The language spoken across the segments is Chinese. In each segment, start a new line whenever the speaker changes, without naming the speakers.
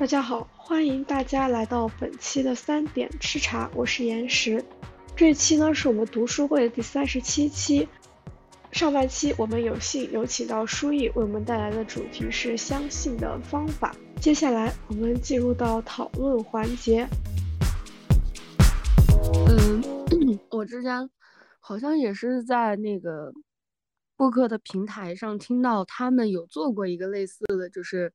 大家好，欢迎大家来到本期的三点吃茶，我是岩石。这期呢是我们读书会的第三十七期。上半期我们有幸有请到书艺为我们带来的主题是相信的方法。接下来我们进入到讨论环节。
嗯，我之前好像也是在那个播客的平台上听到他们有做过一个类似的，就是。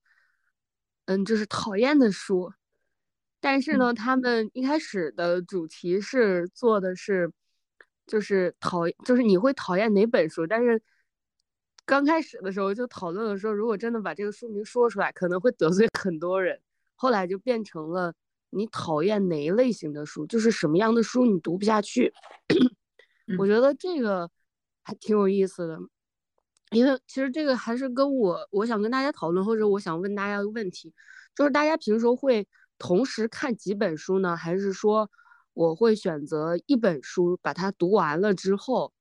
嗯，就是讨厌的书，但是呢，他们一开始的主题是做的是，就是讨，就是你会讨厌哪本书？但是刚开始的时候就讨论了说，如果真的把这个书名说出来，可能会得罪很多人。后来就变成了你讨厌哪一类型的书，就是什么样的书你读不下去。我觉得这个还挺有意思的。因为其实这个还是跟我我想跟大家讨论，或者我想问大家一个问题，就是大家平时会同时看几本书呢？还是说我会选择一本书把它读完了之后，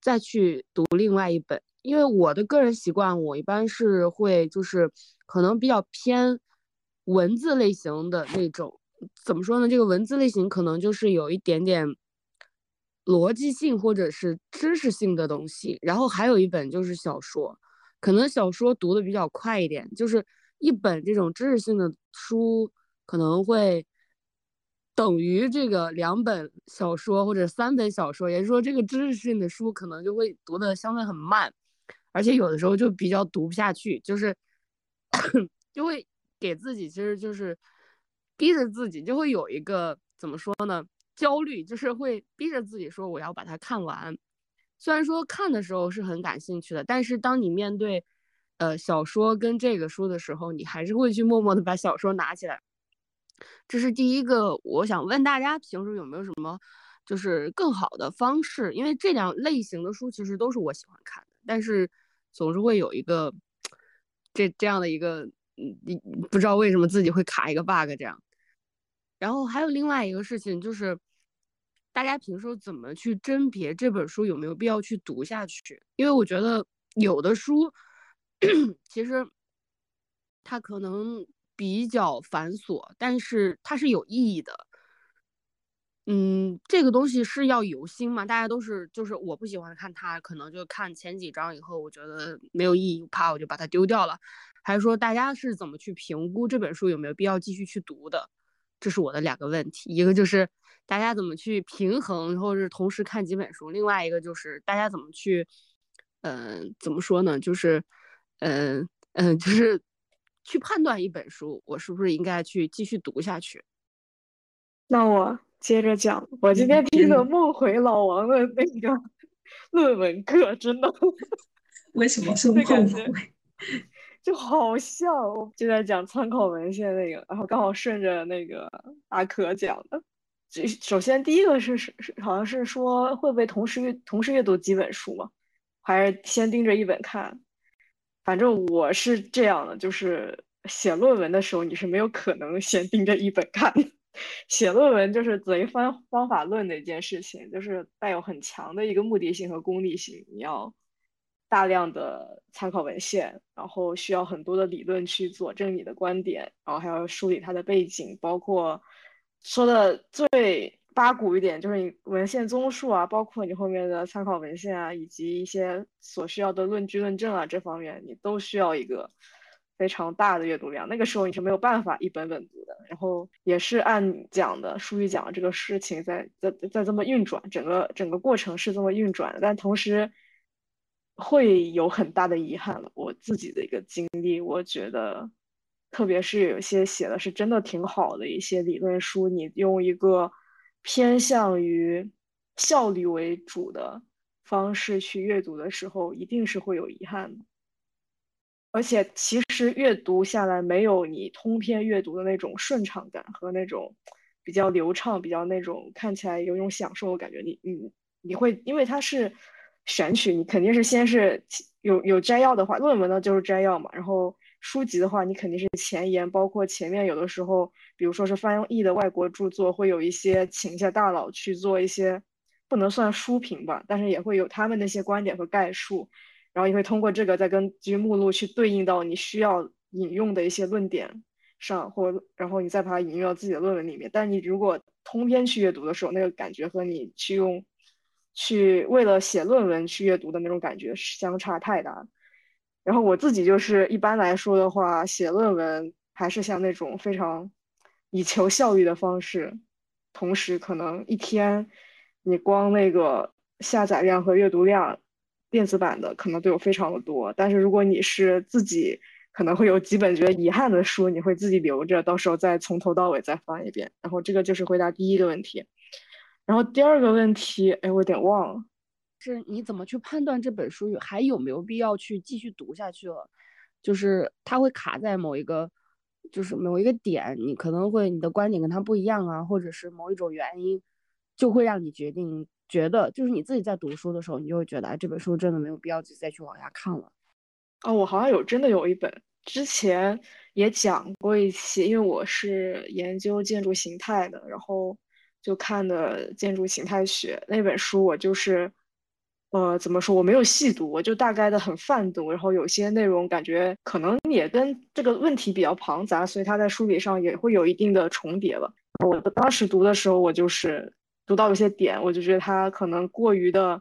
再去读另外一本？因为我的个人习惯，我一般是会就是可能比较偏文字类型的那种。怎么说呢？这个文字类型可能就是有一点点。逻辑性或者是知识性的东西，然后还有一本就是小说，可能小说读的比较快一点，就是一本这种知识性的书可能会等于这个两本小说或者三本小说，也就是说这个知识性的书可能就会读的相对很慢，而且有的时候就比较读不下去，就是 就会给自己其实就是逼着自己就会有一个怎么说呢？焦虑就是会逼着自己说我要把它看完，虽然说看的时候是很感兴趣的，但是当你面对，呃小说跟这个书的时候，你还是会去默默的把小说拿起来。这是第一个，我想问大家平时有没有什么就是更好的方式？因为这两类型的书其实都是我喜欢看的，但是总是会有一个这这样的一个，嗯，你不知道为什么自己会卡一个 bug 这样。然后还有另外一个事情就是。大家平时怎么去甄别这本书有没有必要去读下去？因为我觉得有的书 其实它可能比较繁琐，但是它是有意义的。嗯，这个东西是要有心嘛？大家都是就是我不喜欢看它，可能就看前几章以后，我觉得没有意义，怕我就把它丢掉了。还是说大家是怎么去评估这本书有没有必要继续去读的？这是我的两个问题，一个就是大家怎么去平衡，或者是同时看几本书；另外一个就是大家怎么去，嗯，怎么说呢？就是，嗯嗯，就是去判断一本书，我是不是应该去继续读下去？
那我接着讲，我今天听了梦回老王的那个 论文课，真的，
为什么是 梦回？
就好笑，就在讲参考文献那个，然后刚好顺着那个阿可讲的。就首先第一个是是是，好像是说会不会同时阅同时阅读几本书嘛？还是先盯着一本看？反正我是这样的，就是写论文的时候你是没有可能先盯着一本看。写论文就是贼方方法论的一件事情，就是带有很强的一个目的性和功利性，你要。大量的参考文献，然后需要很多的理论去佐证你的观点，然后还要梳理它的背景，包括说的最八股一点，就是你文献综述啊，包括你后面的参考文献啊，以及一些所需要的论据论证啊，这方面你都需要一个非常大的阅读量。那个时候你是没有办法一本本读的。然后也是按讲的书语讲的这个事情在在在这么运转，整个整个过程是这么运转的，但同时。会有很大的遗憾了。我自己的一个经历，我觉得，特别是有些写的是真的挺好的一些理论书，你用一个偏向于效率为主的方式去阅读的时候，一定是会有遗憾的。而且，其实阅读下来没有你通篇阅读的那种顺畅感和那种比较流畅、比较那种看起来有一种享受的感觉。你你你会因为它是。选取你肯定是先是有有摘要的话，论文呢就是摘要嘛。然后书籍的话，你肯定是前言，包括前面有的时候，比如说是翻译的外国著作，会有一些请一些大佬去做一些不能算书评吧，但是也会有他们那些观点和概述。然后你会通过这个再根据目录去对应到你需要引用的一些论点，上，或然后你再把它引用到自己的论文里面。但你如果通篇去阅读的时候，那个感觉和你去用去为了写论文去阅读的那种感觉相差太大。然后我自己就是一般来说的话，写论文还是像那种非常以求效率的方式，同时可能一天你光那个下载量和阅读量，电子版的可能都有非常的多。但是如果你是自己，可能会有几本觉得遗憾的书，你会自己留着，到时候再从头到尾再翻一遍。然后这个就是回答第一个问题。然后第二个问题，哎，我有点忘了。
是你怎么去判断这本书还有没有必要去继续读下去了？就是它会卡在某一个，就是某一个点，你可能会你的观点跟他不一样啊，或者是某一种原因，就会让你决定觉得，就是你自己在读书的时候，你就会觉得，哎，这本书真的没有必要再去往下看了。
哦，我好像有真的有一本，之前也讲过一期，因为我是研究建筑形态的，然后就看的建筑形态学那本书，我就是。呃，怎么说？我没有细读，我就大概的很泛读，然后有些内容感觉可能也跟这个问题比较庞杂，所以它在书里上也会有一定的重叠吧。我当时读的时候，我就是读到有些点，我就觉得它可能过于的，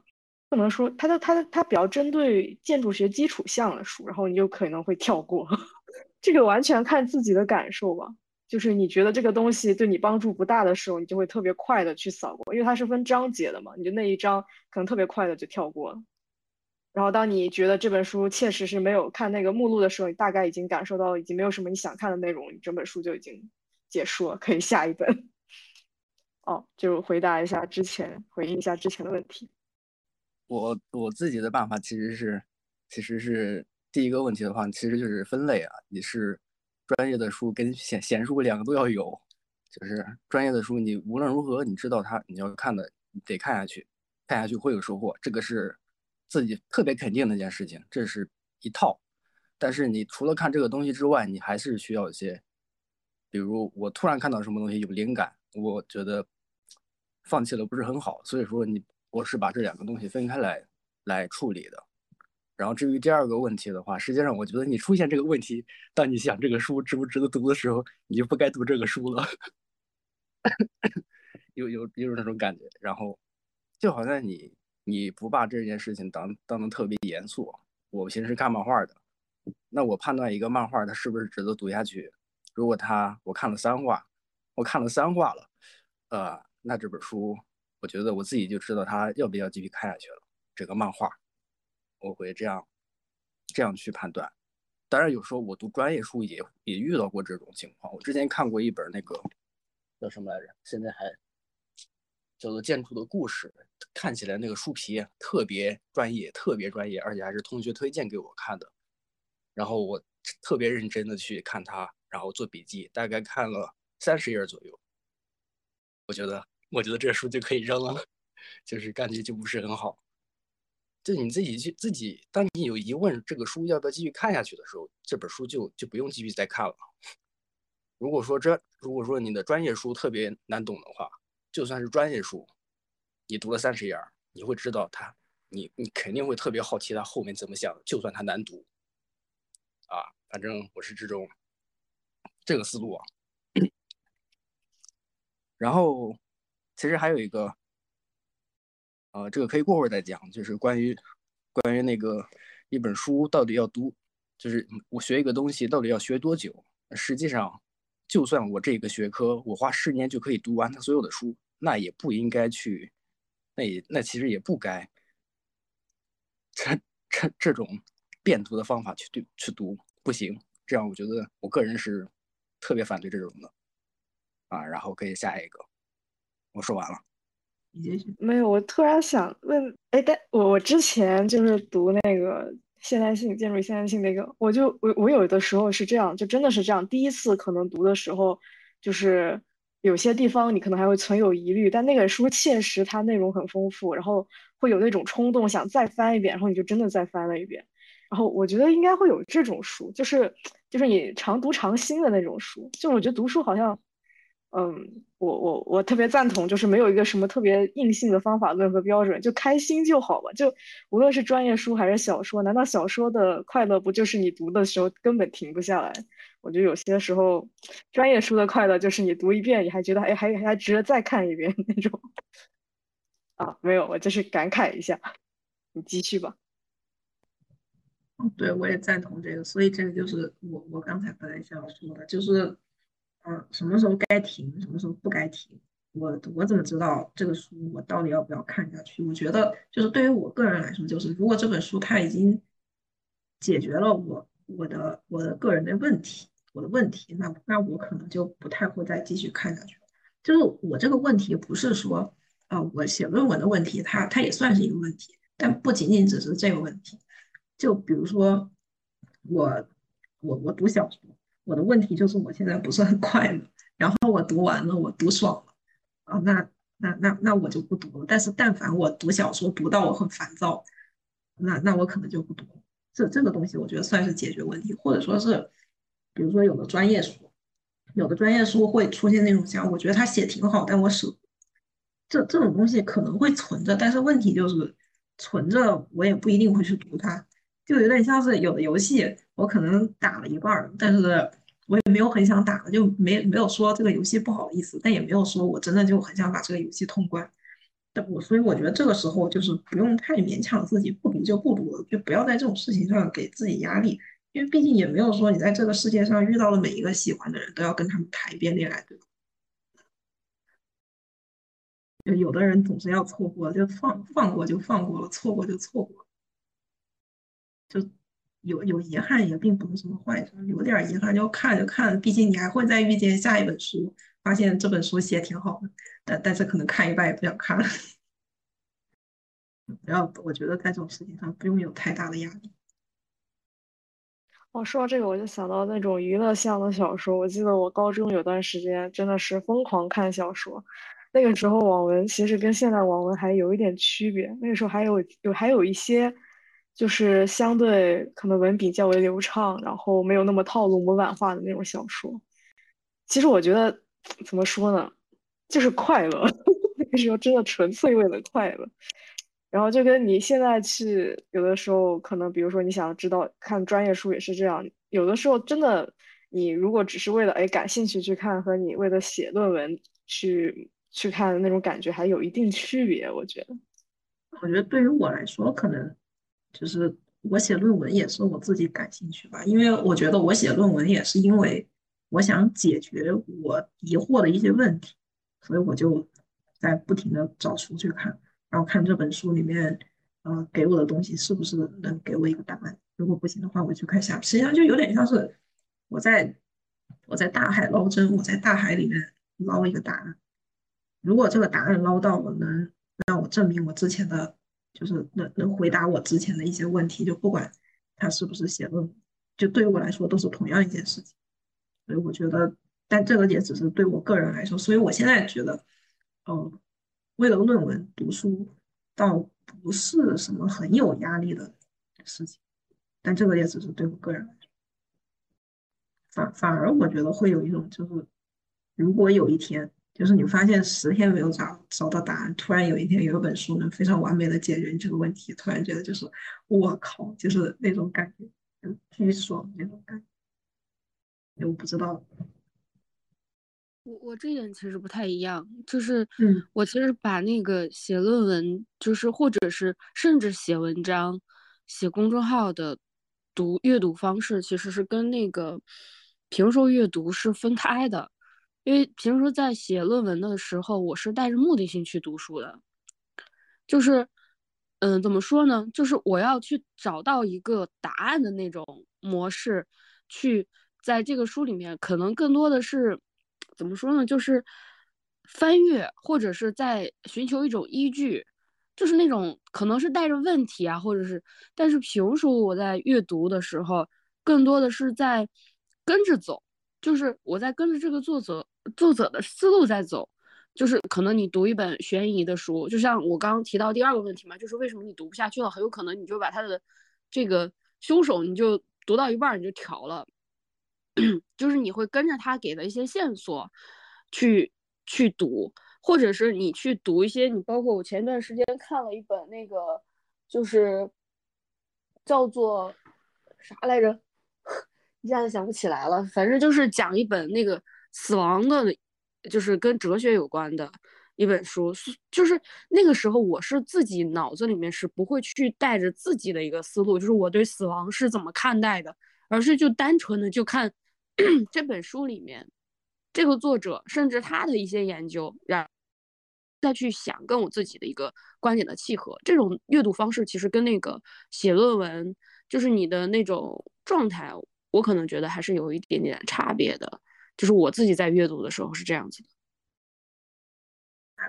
不能说它的它的它比较针对建筑学基础项的书，然后你就可能会跳过，这个完全看自己的感受吧。就是你觉得这个东西对你帮助不大的时候，你就会特别快的去扫过，因为它是分章节的嘛，你就那一章可能特别快的就跳过了。然后当你觉得这本书确实是没有看那个目录的时候，你大概已经感受到已经没有什么你想看的内容，你整本书就已经结束了，可以下一本。哦，就回答一下之前，回应一下之前的问题。
我我自己的办法其实是，其实是第一个问题的话，其实就是分类啊，你是。专业的书跟闲闲书两个都要有，就是专业的书，你无论如何你知道它，你要看的得看下去，看下去会有收获，这个是自己特别肯定的一件事情，这是一套。但是你除了看这个东西之外，你还是需要一些，比如我突然看到什么东西有灵感，我觉得放弃了不是很好，所以说你我是把这两个东西分开来来处理的。然后至于第二个问题的话，实际上我觉得你出现这个问题，当你想这个书值不值得读的时候，你就不该读这个书了，有有有那种感觉。然后就好像你你不把这件事情当当得特别严肃。我平时看漫画的，那我判断一个漫画它是不是值得读下去，如果他我看了三话，我看了三话了，呃，那这本书我觉得我自己就知道它要不要继续看下去了。这个漫画。我会这样，这样去判断。当然，有时候我读专业书也也遇到过这种情况。我之前看过一本那个叫什么来着？现在还叫做《建筑的故事》，看起来那个书皮特别专业，特别专业，而且还是同学推荐给我看的。然后我特别认真的去看它，然后做笔记，大概看了三十页左右。我觉得，我觉得这书就可以扔了，就是感觉就不是很好。就你自己去自己，当你有疑问这个书要不要继续看下去的时候，这本书就就不用继续再看了。如果说这如果说你的专业书特别难懂的话，就算是专业书，你读了三十页，你会知道它，你你肯定会特别好奇它后面怎么想。就算它难读，啊，反正我是这种这个思路啊。然后其实还有一个。呃，这个可以过会儿再讲，就是关于关于那个一本书到底要读，就是我学一个东西到底要学多久？实际上，就算我这个学科我花十年就可以读完它所有的书，那也不应该去，那也那其实也不该，这这这种变读的方法去对去读不行。这样我觉得我个人是特别反对这种的啊。然后可以下一个，我说完了。
没有，我突然想问，哎，但我我之前就是读那个现代性建筑现代性那个，我就我我有的时候是这样，就真的是这样。第一次可能读的时候，就是有些地方你可能还会存有疑虑，但那个书确实它内容很丰富，然后会有那种冲动想再翻一遍，然后你就真的再翻了一遍。然后我觉得应该会有这种书，就是就是你常读常新的那种书。就我觉得读书好像。嗯，我我我特别赞同，就是没有一个什么特别硬性的方法论和标准，就开心就好吧。就无论是专业书还是小说，难道小说的快乐不就是你读的时候根本停不下来？我觉得有些时候，专业书的快乐就是你读一遍，你还觉得哎还还值得再看一遍那种。啊，没有，我就是感慨一下。你继续吧。
对，我也赞同这个，所以这个就是我我刚才本来想说的，就是，嗯，什么时候该停，什么时候不该停，我我怎么知道这个书我到底要不要看下去？我觉得就是对于我个人来说，就是如果这本书它已经解决了我我的我的个人的问题，我的问题，那那我可能就不太会再继续看下去。就是我这个问题不是说，啊，我写论文的问题，它它也算是一个问题，但不仅仅只是这个问题。就比如说，我我我读小说，我的问题就是我现在不是很快乐。然后我读完了，我读爽了，啊，那那那那我就不读了。但是但凡我读小说读到我很烦躁，那那我可能就不读。这这个东西我觉得算是解决问题，或者说是，比如说有的专业书，有的专业书会出现那种像我觉得他写挺好，但我舍这这种东西可能会存着，但是问题就是存着我也不一定会去读它。就有点像是有的游戏，我可能打了一半，但是我也没有很想打了，就没没有说这个游戏不好意思，但也没有说我真的就很想把这个游戏通关。但我所以我觉得这个时候就是不用太勉强自己，不读就不读了，就不要在这种事情上给自己压力，因为毕竟也没有说你在这个世界上遇到了每一个喜欢的人都要跟他们谈一遍恋爱，对吧？就有的人总是要错过，就放放过就放过了，错过就错过。就有有遗憾也并不是什么坏事，有点遗憾就看就看，毕竟你还会再遇见下一本书，发现这本书写挺好的，但但是可能看一半也不想看了。不要我觉得在这种事情上不用有太大的压力。
哦，说到这个，我就想到那种娱乐向的小说。我记得我高中有段时间真的是疯狂看小说，那个时候网文其实跟现在网文还有一点区别，那个时候还有有还有一些。就是相对可能文笔较为流畅，然后没有那么套路模板化的那种小说。其实我觉得怎么说呢，就是快乐。那个时候真的纯粹为了快乐。然后就跟你现在去有的时候可能，比如说你想知道看专业书也是这样。有的时候真的，你如果只是为了哎感兴趣去看，和你为了写论文去去看的那种感觉还有一定区别。我觉得，
我觉得对于我来说可能。就是我写论文也是我自己感兴趣吧，因为我觉得我写论文也是因为我想解决我疑惑的一些问题，所以我就在不停的找书去看，然后看这本书里面，呃，给我的东西是不是能给我一个答案？如果不行的话，我去看下。实际上就有点像是我在我在大海捞针，我在大海里面捞一个答案，如果这个答案捞到了，能让我证明我之前的。就是能能回答我之前的一些问题，就不管他是不是写论文，就对于我来说都是同样一件事情。所以我觉得，但这个也只是对我个人来说。所以我现在觉得，嗯，为了论文读书倒不是什么很有压力的事情。但这个也只是对我个人来说。反反而我觉得会有一种，就是如果有一天。就是你发现十天没有找找到答案，突然有一天有一本书能非常完美的解决你这个问题，突然觉得就是我靠，就是那种感觉，就巨爽那种感觉。我不知道，
我我这点其实不太一样，就是
嗯，
我其实把那个写论文，就是或者是甚至写文章、写公众号的读阅读方式，其实是跟那个评书阅读是分开的。因为平时在写论文的时候，我是带着目的性去读书的，就是，嗯，怎么说呢？就是我要去找到一个答案的那种模式，去在这个书里面，可能更多的是，怎么说呢？就是翻阅，或者是在寻求一种依据，就是那种可能是带着问题啊，或者是，但是平时我在阅读的时候，更多的是在跟着走，就是我在跟着这个作者。作者的思路在走，就是可能你读一本悬疑的书，就像我刚刚提到第二个问题嘛，就是为什么你读不下去了？很有可能你就把他的这个凶手，你就读到一半你就调了，就是你会跟着他给的一些线索，去去读，或者是你去读一些，你包括我前段时间看了一本那个，就是叫做啥来着，一下子想不起来了，反正就是讲一本那个死亡的，就是跟哲学有关的。一本书，就是那个时候，我是自己脑子里面是不会去带着自己的一个思路，就是我对死亡是怎么看待的，而是就单纯的就看 这本书里面这个作者甚至他的一些研究，然再去想跟我自己的一个观点的契合。这种阅读方式其实跟那个写论文，就是你的那种状态，我可能觉得还是有一点点差别的。就是我自己在阅读的时候是这样子的。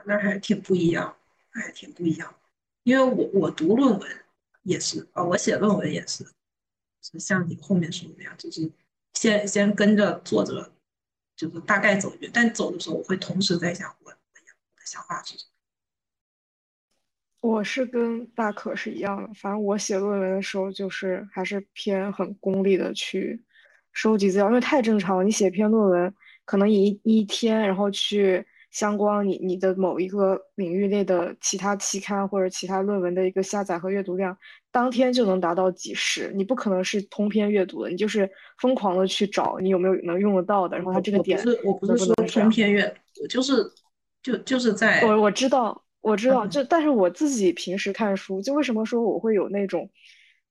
那还挺不一样，还挺不一样。因为我我读论文也是啊，我写论文也是，是像你后面说的那样，就是先先跟着作者，就是大概走一遍。但走的时候，我会同时在想我我的想法是什么。
我是跟大可是一样的，反正我写论文的时候，就是还是偏很功利的去收集资料，因为太正常了。你写篇论文，可能一一天，然后去。相关你你的某一个领域内的其他期刊或者其他论文的一个下载和阅读量，当天就能达到几十。你不可能是通篇阅读的，你就是疯狂的去找你有没有能用得到的。然后它这个点，
我不是说通篇阅读，就是就就是在
我我知道我知道，就但是我自己平时看书，就为什么说我会有那种，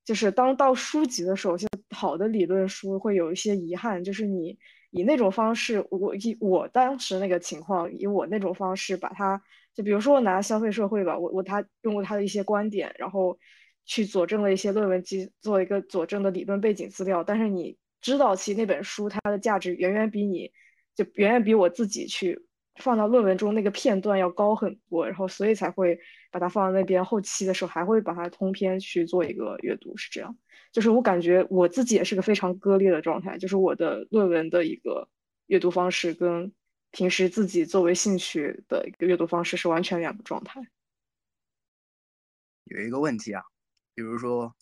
就是当到书籍的时候，就好的理论书会有一些遗憾，就是你。以那种方式，我以我当时那个情况，以我那种方式把它，就比如说我拿消费社会吧，我我他用过他的一些观点，然后去佐证了一些论文基，做一个佐证的理论背景资料。但是你知道，其实那本书它的价值远远比你，就远远比我自己去放到论文中那个片段要高很多，然后所以才会把它放在那边。后期的时候还会把它通篇去做一个阅读，是这样。就是我感觉我自己也是个非常割裂的状态，就是我的论文的一个阅读方式跟平时自己作为兴趣的一个阅读方式是完全两个状态。
有一个问题啊，比如说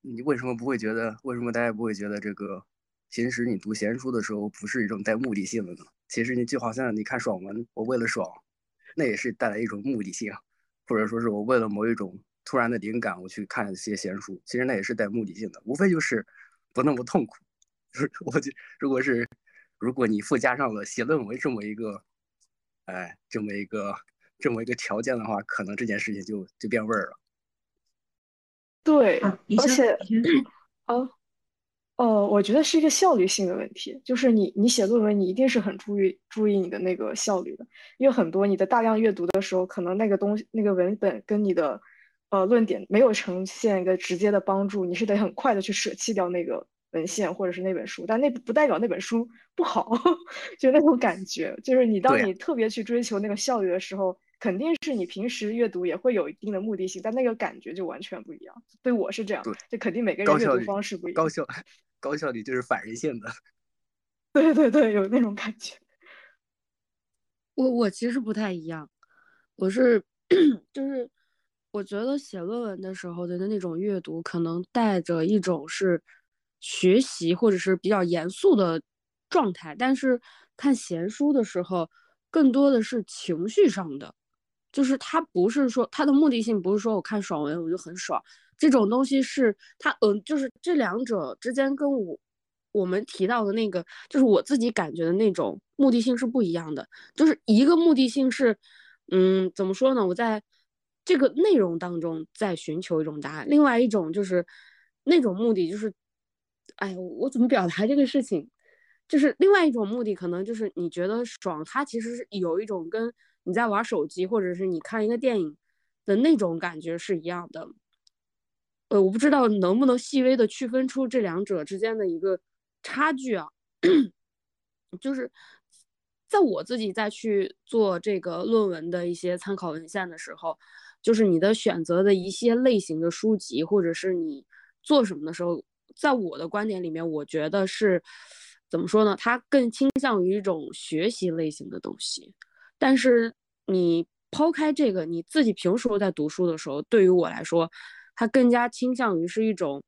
你为什么不会觉得，为什么大家不会觉得这个平时你读闲书的时候不是一种带目的性的呢？其实你就好像你看爽文，我为了爽，那也是带来一种目的性，或者说是我为了某一种。突然的灵感，我去看一些闲书，其实那也是带目的性的，无非就是不那么痛苦。就是我就，如果是如果你附加上了写论文这么一个，哎，这么一个这么一个条件的话，可能这件事情就就变味儿了。
对，而且，啊，哦，我觉得是一个效率性的问题，就是你你写论文，你一定是很注意注意你的那个效率的，因为很多你的大量阅读的时候，可能那个东西那个文本跟你的。呃，论点没有呈现一个直接的帮助，你是得很快的去舍弃掉那个文献或者是那本书，但那不代表那本书不好，就那种感觉，就是你当你特别去追求那个效率的时候，肯定是你平时阅读也会有一定的目的性，但那个感觉就完全不一样。对我是这样，就肯定每个人阅读方式不一样。
高效，高效率就是反人性的。
对对对，有那种感觉。
我我其实不太一样，我是 就是。我觉得写论文的时候的那种阅读，可能带着一种是学习或者是比较严肃的状态，但是看闲书的时候，更多的是情绪上的，就是它不是说它的目的性不是说我看爽文我就很爽，这种东西是它嗯，就是这两者之间跟我我们提到的那个，就是我自己感觉的那种目的性是不一样的，就是一个目的性是嗯，怎么说呢？我在这个内容当中在寻求一种答案，另外一种就是那种目的就是，哎，我怎么表达这个事情？就是另外一种目的，可能就是你觉得爽，它其实是有一种跟你在玩手机或者是你看一个电影的那种感觉是一样的。呃，我不知道能不能细微的区分出这两者之间的一个差距啊？就是在我自己再去做这个论文的一些参考文献的时候。就是你的选择的一些类型的书籍，或者是你做什么的时候，在我的观点里面，我觉得是怎么说呢？它更倾向于一种学习类型的东西。但是你抛开这个，你自己平时在读书的时候，对于我来说，它更加倾向于是一种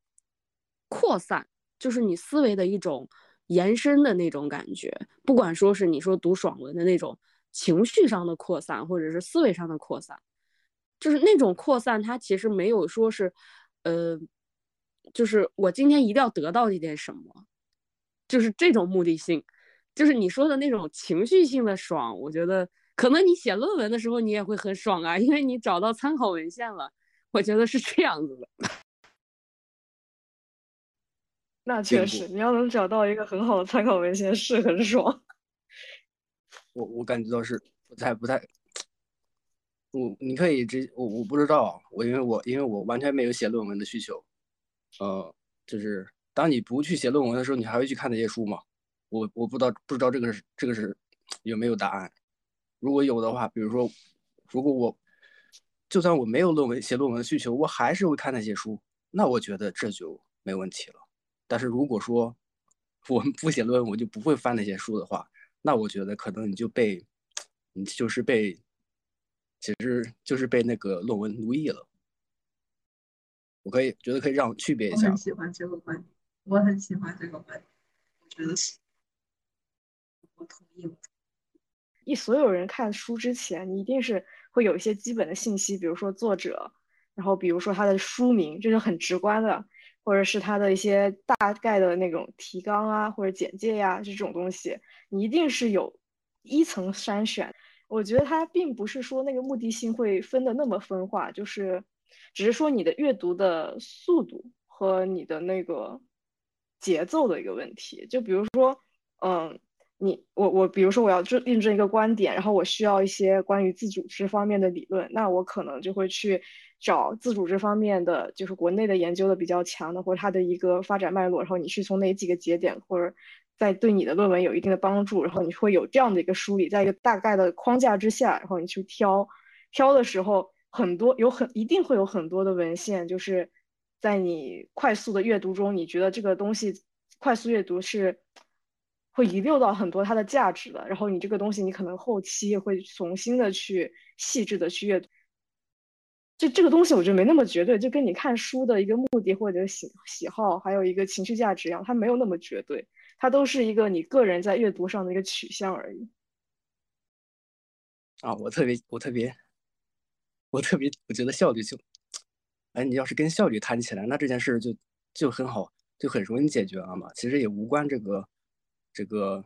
扩散，就是你思维的一种延伸的那种感觉。不管说是你说读爽文的那种情绪上的扩散，或者是思维上的扩散，就是那种扩散，它其实没有说是，呃，就是我今天一定要得到一点什么，就是这种目的性。就是你说的那种情绪性的爽，我觉得可能你写论文的时候你也会很爽啊，因为你找到参考文献了。我觉得是这样子的。
那确实，你要能找到一个很好的参考文献是很爽。
我我感觉到是不太不太，我你可以直我我不知道，我因为我因为我完全没有写论文的需求，呃，就是当你不去写论文的时候，你还会去看那些书吗？我我不知道不知道这个是这个是有没有答案。如果有的话，比如说，如果我就算我没有论文写论文的需求，我还是会看那些书，那我觉得这就没问题了。但是如果说我们不写论文，我就不会翻那些书的话，那我觉得可能你就被你就是被其实就是被那个论文奴役了。我可以觉得可以让我区别一下。
我很喜欢这个观点，我很喜欢这个观点，我觉得是。我同意。
一所有人看书之前，你一定是会有一些基本的信息，比如说作者，然后比如说他的书名，这是很直观的，或者是他的一些大概的那种提纲啊，或者简介呀，这种东西，你一定是有一层筛选。我觉得它并不是说那个目的性会分的那么分化，就是只是说你的阅读的速度和你的那个节奏的一个问题。就比如说，嗯。你我我，比如说我要证印证一个观点，然后我需要一些关于自组织方面的理论，那我可能就会去找自组织方面的，就是国内的研究的比较强的，或者它的一个发展脉络，然后你去从哪几个节点，或者在对你的论文有一定的帮助，然后你会有这样的一个梳理，在一个大概的框架之下，然后你去挑挑的时候，很多有很一定会有很多的文献，就是在你快速的阅读中，你觉得这个东西快速阅读是。会遗留到很多它的价值的，然后你这个东西，你可能后期会重新的去细致的去阅读。就这个东西，我觉得没那么绝对，就跟你看书的一个目的或者喜喜好，还有一个情绪价值一样，它没有那么绝对，它都是一个你个人在阅读上的一个取向而已。
啊，我特别，我特别，我特别，我觉得效率就，哎，你要是跟效率谈起来，那这件事就就很好，就很容易解决了嘛。其实也无关这个。这个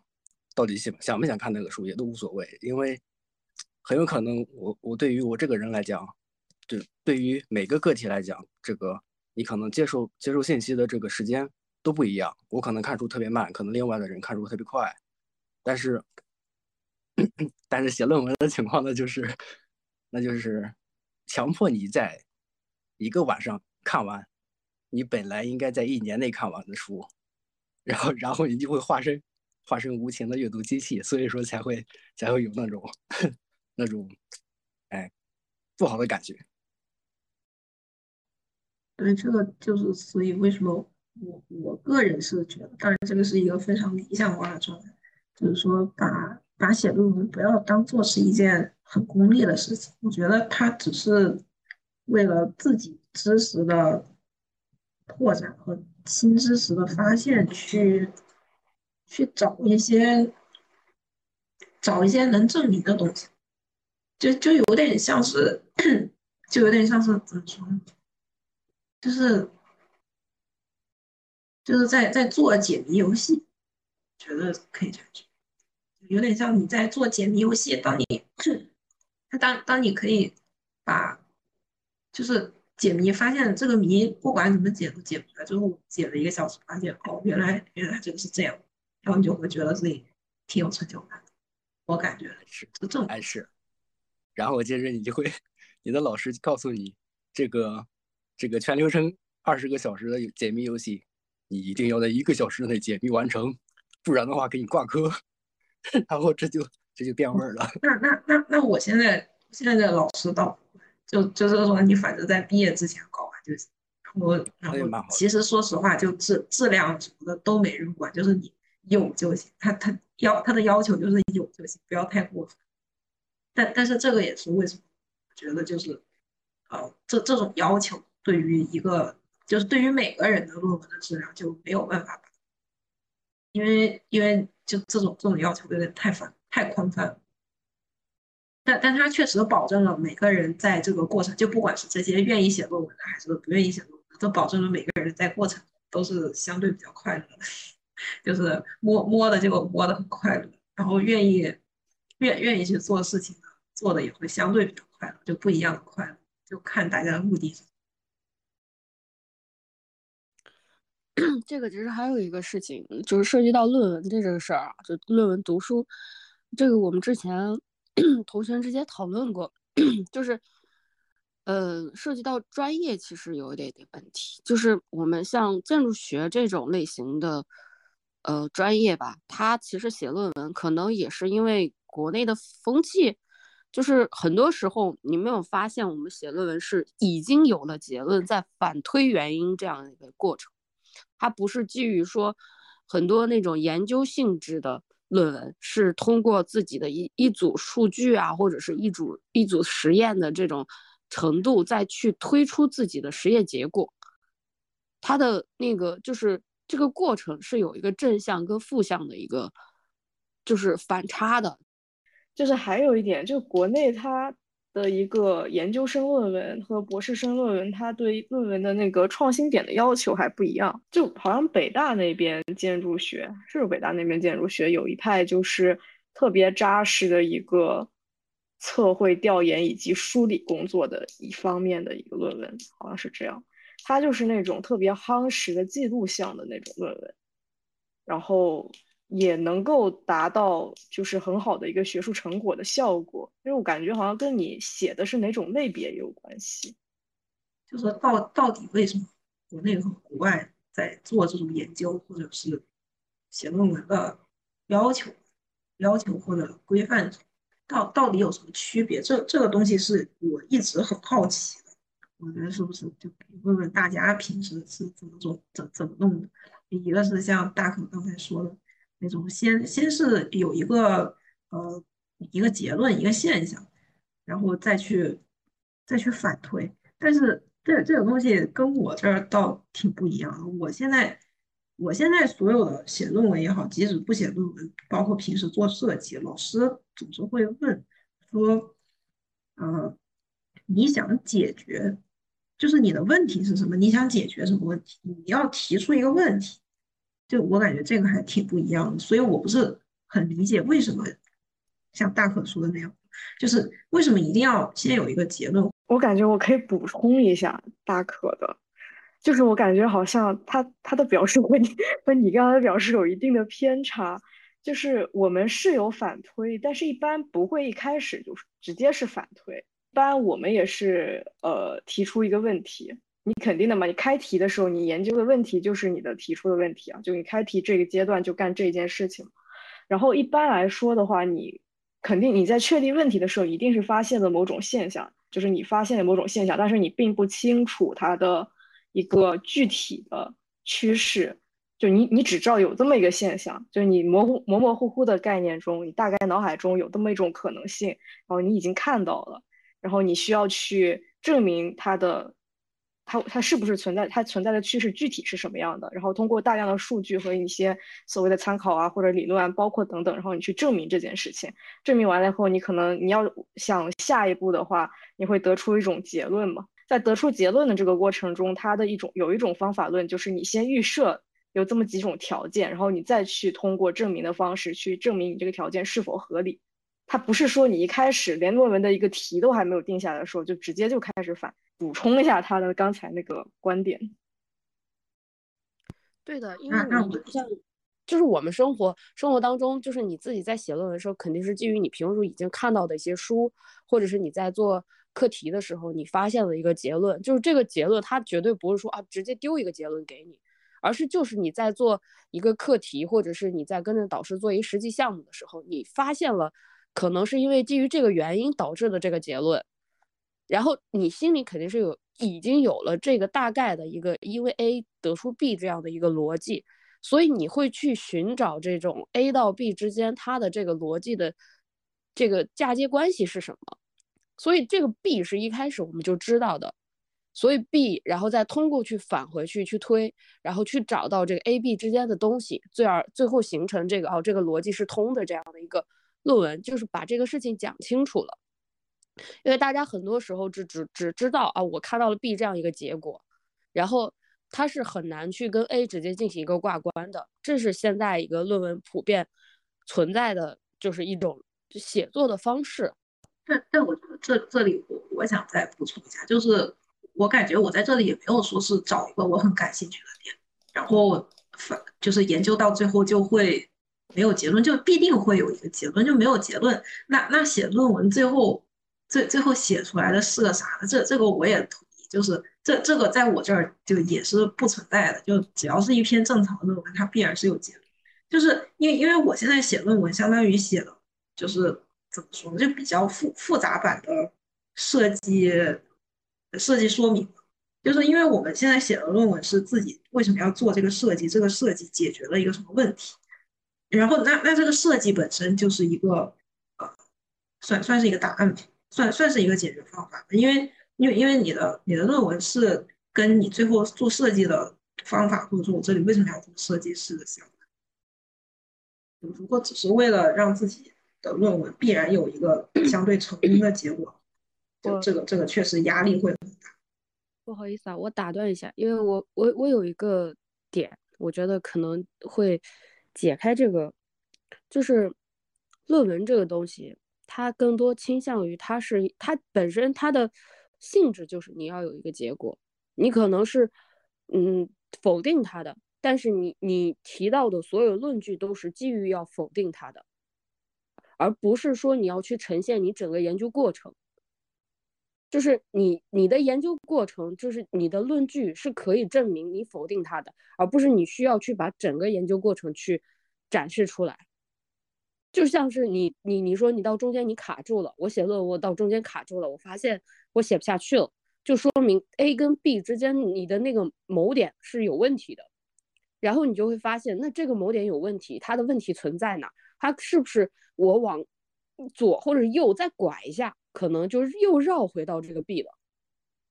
到底想想不想看那个书也都无所谓，因为很有可能我我对于我这个人来讲，对对于每个个体来讲，这个你可能接受接受信息的这个时间都不一样。我可能看书特别慢，可能另外的人看书特别快。但是但是写论文的情况呢，就是那就是强迫你在一个晚上看完你本来应该在一年内看完的书，然后然后你就会化身。化身无情的阅读机器，所以说才会才会有那种 那种哎不好的感觉。
对，这个就是所以为什么我我个人是觉得，当然这个是一个非常理想化的状态，就是说把把写论文不要当做是一件很功利的事情。我觉得它只是为了自己知识的拓展和新知识的发现去。去找一些，找一些能证明的东西，就就有点像是，就有点像是怎么说，就是，就是在在做解谜游戏，觉得可以这样说，有点像你在做解谜游戏，当你，当当你可以把，就是解谜发现这个谜不管怎么解都解不出来，最后解了一个小时，发现哦，原来原来这个是这样。然后你就会觉得自己挺有成就感的，我感觉
是，
这正
还是。然后接着你就会，你的老师告诉你，这个这个全流程二十个小时的解密游戏，你一定要在一个小时内解密完成，不然的话给你挂科。然后这就这就变味儿了。
那那那那我现在现在的老师倒，就就是说你反正在毕业之前搞完就行。我然后其实说实话，就质质量什么的都没人管，就是你。有就行，他他要他的要求就是有就行，不要太过分。但但是这个也是为什么觉得就是，呃，这这种要求对于一个就是对于每个人的论文的质量就没有办法，因为因为就这种这种要求有点太繁太宽泛了。但但它确实保证了每个人在这个过程，就不管是这些愿意写论文的还是不愿意写论文的，都保证了每个人在过程都是相对比较快乐的，就是摸摸的就摸的很快乐，然后愿意愿愿意去做事情的，做的也会相对比较快乐，就不一样的快乐，就看大家的目的。
这个其实还有一个事情，就是涉及到论文的这个事儿啊，就论文读书，这个我们之前 同学之间讨论过，就是，呃，涉及到专业其实有一点点问题，就是我们像建筑学这种类型的，呃，专业吧，它其实写论文可能也是因为国内的风气，就是很多时候你没有发现，我们写论文是已经有了结论，在反推原因这样一个过程。它不是基于说很多那种研究性质的论文，是通过自己的一一组数据啊，或者是一组一组实验的这种程度，再去推出自己的实验结果。它的那个就是这个过程是有一个正向跟负向的一个就是反差的，
就是还有一点，就国内它。的一个研究生论文和博士生论文，他对论文的那个创新点的要求还不一样。就好像北大那边建筑学，是北大那边建筑学有一派就是特别扎实的一个测绘、调研以及梳理工作的一方面的一个论文，好像是这样。他就是那种特别夯实的记录性的那种论文，然后。也能够达到就是很好的一个学术成果的效果，因为我感觉好像跟你写的是哪种类别也有关系。
就说到到底为什么国内和国外在做这种研究或者是写论文的要求、要求或者规范，到到底有什么区别？这这个东西是我一直很好奇的。我觉得是不是就可以问问大家平时是怎么做、怎怎么弄的？一个是像大可刚才说的。那种先先是有一个呃一个结论一个现象，然后再去再去反推，但是这这个东西跟我这儿倒挺不一样的。我现在我现在所有的写论文也好，即使不写论文，包括平时做设计，老师总是会问说，呃，你想解决就是你的问题是什么？你想解决什么问题？你要提出一个问题。就我感觉这个还挺不一样的，所以我不是很理解为什么像大可说的那样，就是为什么一定要先有一个结论。
我感觉我可以补充一下大可的，就是我感觉好像他他的表述和你和你刚刚的表示有一定的偏差，就是我们是有反推，但是一般不会一开始就直接是反推，一般我们也是呃提出一个问题。你肯定的嘛？你开题的时候，你研究的问题就是你的提出的问题啊，就你开题这个阶段就干这件事情。然后一般来说的话，你肯定你在确定问题的时候，一定是发现了某种现象，就是你发现了某种现象，但是你并不清楚它的一个具体的趋势，就你你只知道有这么一个现象，就是你模糊模模糊糊的概念中，你大概脑海中有这么一种可能性，然后你已经看到了，然后你需要去证明它的。它它是不是存在？它存在的趋势具体是什么样的？然后通过大量的数据和一些所谓的参考啊，或者理论，包括等等，然后你去证明这件事情。证明完了以后，你可能你要想下一步的话，你会得出一种结论嘛？在得出结论的这个过程中，它的一种有一种方法论，就是你先预设有这么几种条件，然后你再去通过证明的方式去证明你这个条件是否合理。它不是说你一开始连论文的一个题都还没有定下来的时候，就直接就开始反。补充一下他的刚才那个观点。
对的，因为你像，就是我们生活生活当中，就是你自己在写论文的时候，肯定是基于你平时已经看到的一些书，或者是你在做课题的时候，你发现了一个结论。就是这个结论，它绝对不是说啊直接丢一个结论给你，而是就是你在做一个课题，或者是你在跟着导师做一实际项目的时候，你发现了可能是因为基于这个原因导致的这个结论。然后你心里肯定是有已经有了这个大概的一个，因为 A 得出 B 这样的一个逻辑，所以你会去寻找这种 A 到 B 之间它的这个逻辑的这个嫁接关系是什么。所以这个 B 是一开始我们就知道的，所以 B，然后再通过去返回去去推，然后去找到这个 A、B 之间的东西，最而最后形成这个哦，这个逻辑是通的这样的一个论文，就是把这个事情讲清楚了。因为大家很多时候只只只知道啊，我看到了 B 这样一个结果，然后它是很难去跟 A 直接进行一个挂关的，这是现在一个论文普遍存在的就是一种写作的方式。
但但我觉得这这里我我想再补充一下，就是。我感觉我在这里也没有说是找一个我很感兴趣的点，然后反就是研究到最后就会没有结论，就必定会有一个结论，就没有结论。那那写论文最后最最后写出来的是个啥呢？这这个我也同意，就是这这个在我这儿就也是不存在的，就只要是一篇正常的论文，它必然是有结论。就是因为因为我现在写论文，相当于写的就是怎么说呢，就比较复复杂版的设计。设计说明，就是因为我们现在写的论文是自己为什么要做这个设计，这个设计解决了一个什么问题，然后那那这个设计本身就是一个呃，算算是一个答案吧，算算是一个解决方法，因为因为因为你的你的论文是跟你最后做设计的方法或者说我这里为什么要做设计师的想法。如果只是为了让自己的论文必然有一个 相对成功的结果。就这个这个确实压力会很大。
不好意思啊，我打断一下，因为我我我有一个点，我觉得可能会解开这个，就是论文这个东西，它更多倾向于它是它本身它的性质就是你要有一个结果，你可能是嗯否定它的，但是你你提到的所有论据都是基于要否定它的，而不是说你要去呈现你整个研究过程。就是你你的研究过程，就是你的论据是可以证明你否定它的，而不是你需要去把整个研究过程去展示出来。就像是你你你说你到中间你卡住了，我写论文到中间卡住了，我发现我写不下去了，就说明 A 跟 B 之间你的那个某点是有问题的。然后你就会发现，那这个某点有问题，它的问题存在哪？它是不是我往左或者右再拐一下？可能就是又绕回到这个 B 了，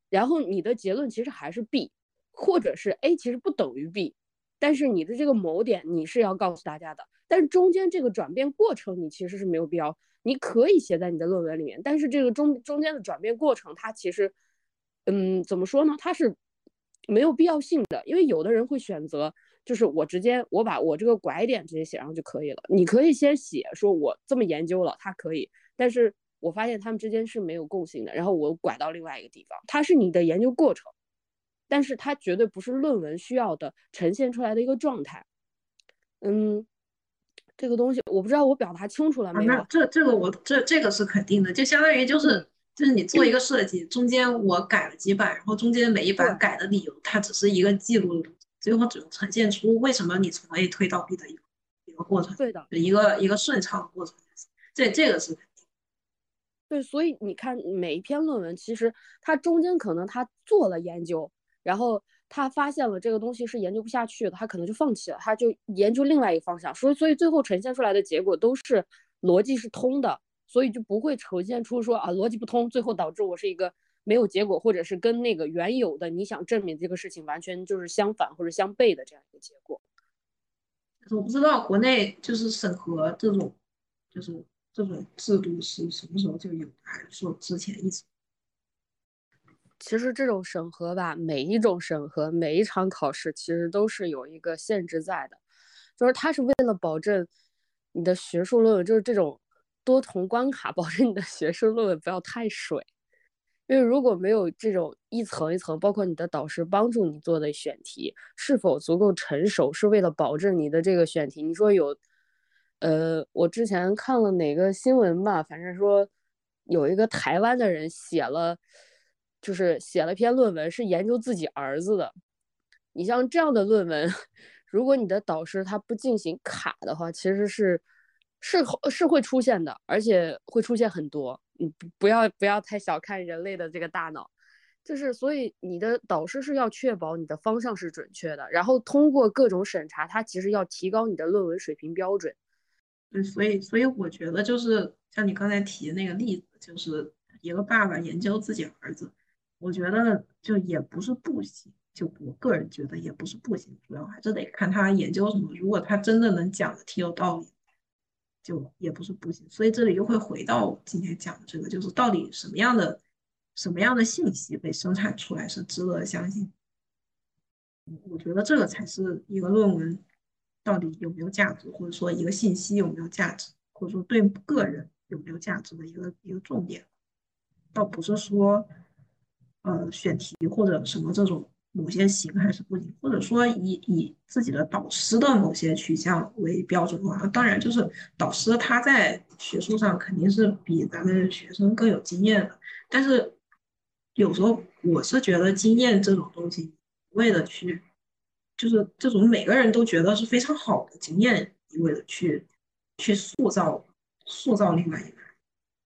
然后你的结论其实还是 B，或者是 A 其实不等于 B，但是你的这个某点你是要告诉大家的，但是中间这个转变过程你其实是没有必要，你可以写在你的论文里面，但是这个中中间的转变过程它其实，嗯，怎么说呢？它是没有必要性的，因为有的人会选择，就是我直接我把我这个拐点直接写上就可以了，你可以先写说我这么研究了，它可以，但是。我发现他们之间是没有共性的，然后我拐到另外一个地方，它是你的研究过程，但是它绝对不是论文需要的呈现出来的一个状态。嗯，这个东西我不知道我表达清楚了没有？
这这个我这这个是肯定的，就相当于就是就是你做一个设计，中间我改了几版，然后中间每一版改的理由，它只是一个记录，最后只能呈现出为什么你从 A 推到 B 的一个一个过程，
对的，
一个一个顺畅的过程。这这个是。
对，所以你看每一篇论文，其实它中间可能他做了研究，然后他发现了这个东西是研究不下去的，他可能就放弃了，他就研究另外一个方向。所以，所以最后呈现出来的结果都是逻辑是通的，所以就不会呈现出说啊逻辑不通，最后导致我是一个没有结果，或者是跟那个原有的你想证明这个事情完全就是相反或者相悖的这样一个结果。
我不知道国内就是审核这种，就是。这种制度是什么时候就有，还是说之前一直？
其实这种审核吧，每一种审核，每一场考试，其实都是有一个限制在的，就是它是为了保证你的学术论文，就是这种多重关卡，保证你的学术论文不要太水。因为如果没有这种一层一层，包括你的导师帮助你做的选题是否足够成熟，是为了保证你的这个选题，你说有。呃，我之前看了哪个新闻吧，反正说有一个台湾的人写了，就是写了篇论文，是研究自己儿子的。你像这样的论文，如果你的导师他不进行卡的话，其实是是是会出现的，而且会出现很多。你不要不要太小看人类的这个大脑，就是所以你的导师是要确保你的方向是准确的，然后通过各种审查，他其实要提高你的论文水平标准。
对，所以所以我觉得就是像你刚才提的那个例子，就是一个爸爸研究自己儿子，我觉得就也不是不行，就我个人觉得也不是不行，主要还是得看他研究什么。如果他真的能讲的挺有道理，就也不是不行。所以这里又会回到今天讲的这个，就是到底什么样的什么样的信息被生产出来是值得相信。我觉得这个才是一个论文到底有没有价值，或者说一个信息有没有价值，或者说对个人有没有价值的一个一个重点，倒不是说呃选题或者什么这种某些行还是不行，或者说以以自己的导师的某些取向为标准的话，当然就是导师他在学术上肯定是比咱们学生更有经验的，但是有时候我是觉得经验这种东西。为了去，就是这种每个人都觉得是非常好的经验，一味的去去塑造塑造另外一个人，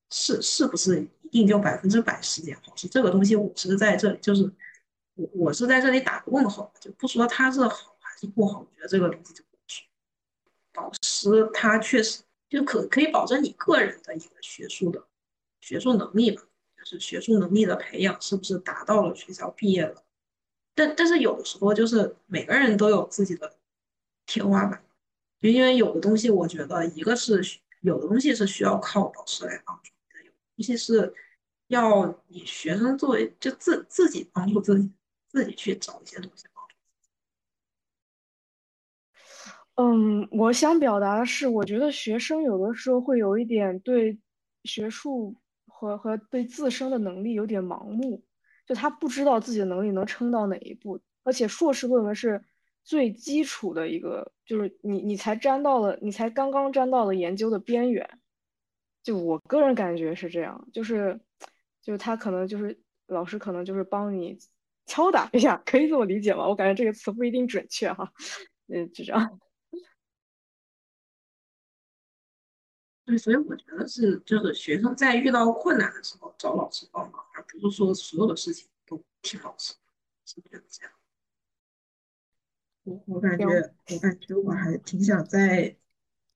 是是不是一定就百分之百是件好事？这个东西我是在这里，就是我我是在这里打个问号，就不说它是好还是不好，我觉得这个东西就是。导师他确实就可可以保证你个人的一个学术的学术能力嘛，就是学术能力的培养是不是达到了学校毕业了。但但是有的时候就是每个人都有自己的天花板，就因为有的东西，我觉得一个是有的东西是需要靠老师来帮助的，有东西是要你学生作为就自自己帮助自己，自己去找一些东西。
嗯，我想表达的是，我觉得学生有的时候会有一点对学术和和对自身的能力有点盲目。就他不知道自己的能力能撑到哪一步，而且硕士论文是最基础的一个，就是你你才沾到了，你才刚刚沾到了研究的边缘。就我个人感觉是这样，就是就是他可能就是老师可能就是帮你敲打一下，可以这么理解吗？我感觉这个词不一定准确哈，嗯，就这样。
对，所以我觉得是，就是学生在遇到困难的时候找老师帮忙，而不是说所有的事情都听老师，是觉得这样。我我感觉，我感觉我还挺想再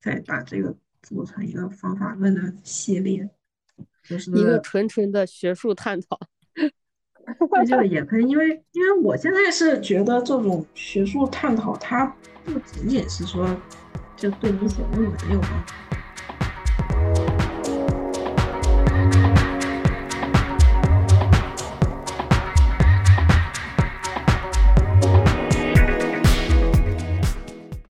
再把这个做成一个方法论的系列，就是
一个纯纯的学术探讨。
这个也可以，因为因为我现在是觉得这种学术探讨，它不仅仅是说就对你写论文有帮助。